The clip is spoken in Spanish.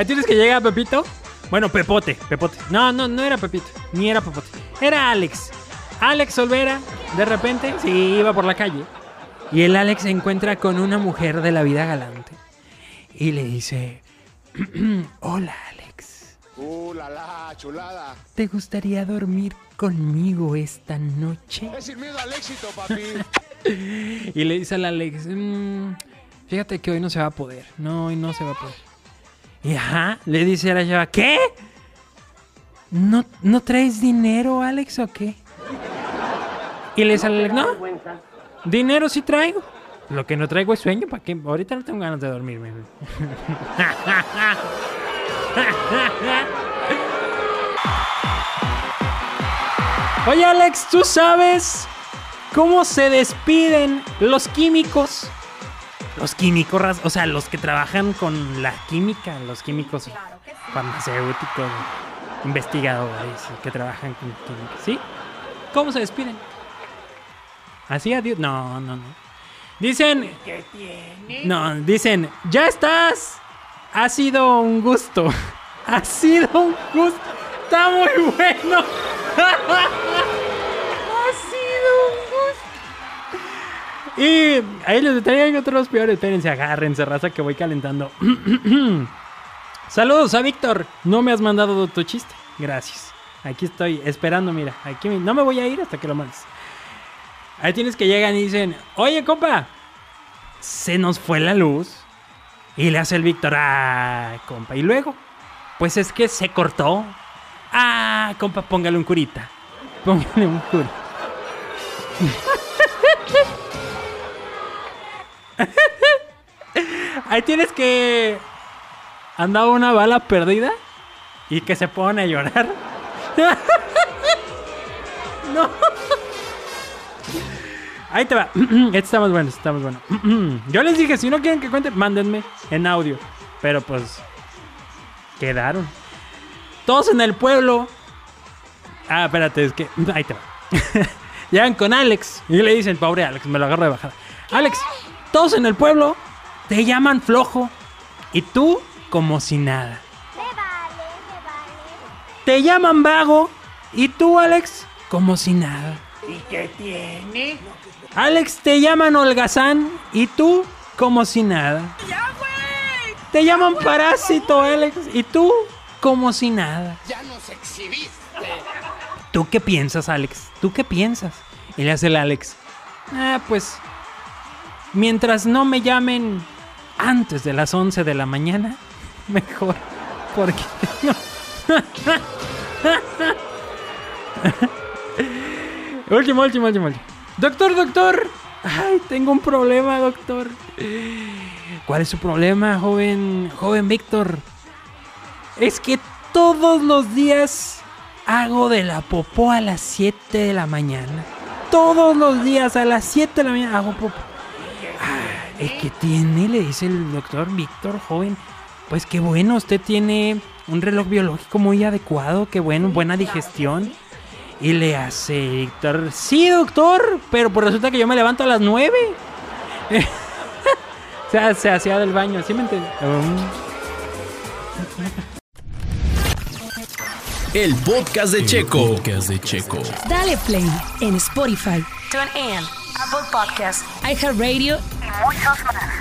Ahí tienes que llega Pepito. Bueno, Pepote, Pepote. No, no, no era Pepito, ni era Pepote. Era Alex. Alex Olvera, de repente, sí, iba por la calle. Y el Alex se encuentra con una mujer de la vida galante. Y le dice, hola Alex, Uh, la la, chulada. ¿te gustaría dormir conmigo esta noche? Es sin miedo al éxito, papi. Y le dice al Alex, "Mm, fíjate que hoy no se va a poder. No, hoy no se va a poder. Y ajá, le dice a la chava, ¿qué? ¿No, ¿No traes dinero, Alex, o qué? Y le Alex, no, dinero sí traigo. Lo que no traigo es sueño, ¿para qué? Ahorita no tengo ganas de dormirme. Oye, Alex, ¿tú sabes cómo se despiden los químicos? Los químicos, o sea, los que trabajan con la química, los químicos farmacéuticos, investigadores que trabajan con química, ¿sí? ¿Cómo se despiden? ¿Así adiós? No, no, no. Dicen... No, dicen, ya estás. Ha sido un gusto. Ha sido un gusto. Está muy bueno. Y ahí les traigan otros peores. Espérense, agárrense, raza, que voy calentando. Saludos a Víctor. No me has mandado tu chiste. Gracias. Aquí estoy esperando, mira. Aquí no me voy a ir hasta que lo mandes. Ahí tienes que llegan y dicen, oye, compa, se nos fue la luz. Y le hace el Víctor, ah, compa. Y luego, pues es que se cortó. Ah, compa, póngale un curita. Póngale un cura. Ahí tienes que andaba una bala perdida y que se pone a llorar. no. Ahí te va. este está más bueno, este está más bueno. Yo les dije, si no quieren que cuente, mándenme en audio. Pero pues quedaron. Todos en el pueblo. Ah, espérate, es que ahí te va. Llegan con Alex y le dicen, pobre Alex, me lo agarro de bajada. Alex, todos en el pueblo te llaman flojo y tú como si nada. Me vale, me vale. Te llaman vago y tú, Alex, como si nada. ¿Y qué tiene? Alex, te llaman holgazán y tú como si nada. Te llaman parásito, Alex, y tú como si nada. Ya nos exhibiste. ¿Tú qué piensas, Alex? ¿Tú qué piensas? Y le hace el Alex. Ah, pues. Mientras no me llamen antes de las 11 de la mañana, mejor. Porque. último, último, último, último. Doctor, doctor. Ay, tengo un problema, doctor. ¿Cuál es su problema, joven, joven Víctor? Es que todos los días hago de la popó a las 7 de la mañana. Todos los días a las 7 de la mañana hago popó. Es que tiene, le dice el doctor Víctor, joven. Pues qué bueno, usted tiene un reloj biológico muy adecuado, qué bueno, buena digestión. Y le hace Víctor, sí, doctor, pero pues resulta que yo me levanto a las 9. o sea, se hacía del baño, ¿sí me entiendes? El podcast de Checo. podcast de Checo. Dale play en Spotify, TuneIn, Apple Podcast. iHeartRadio y muchos más. El podcast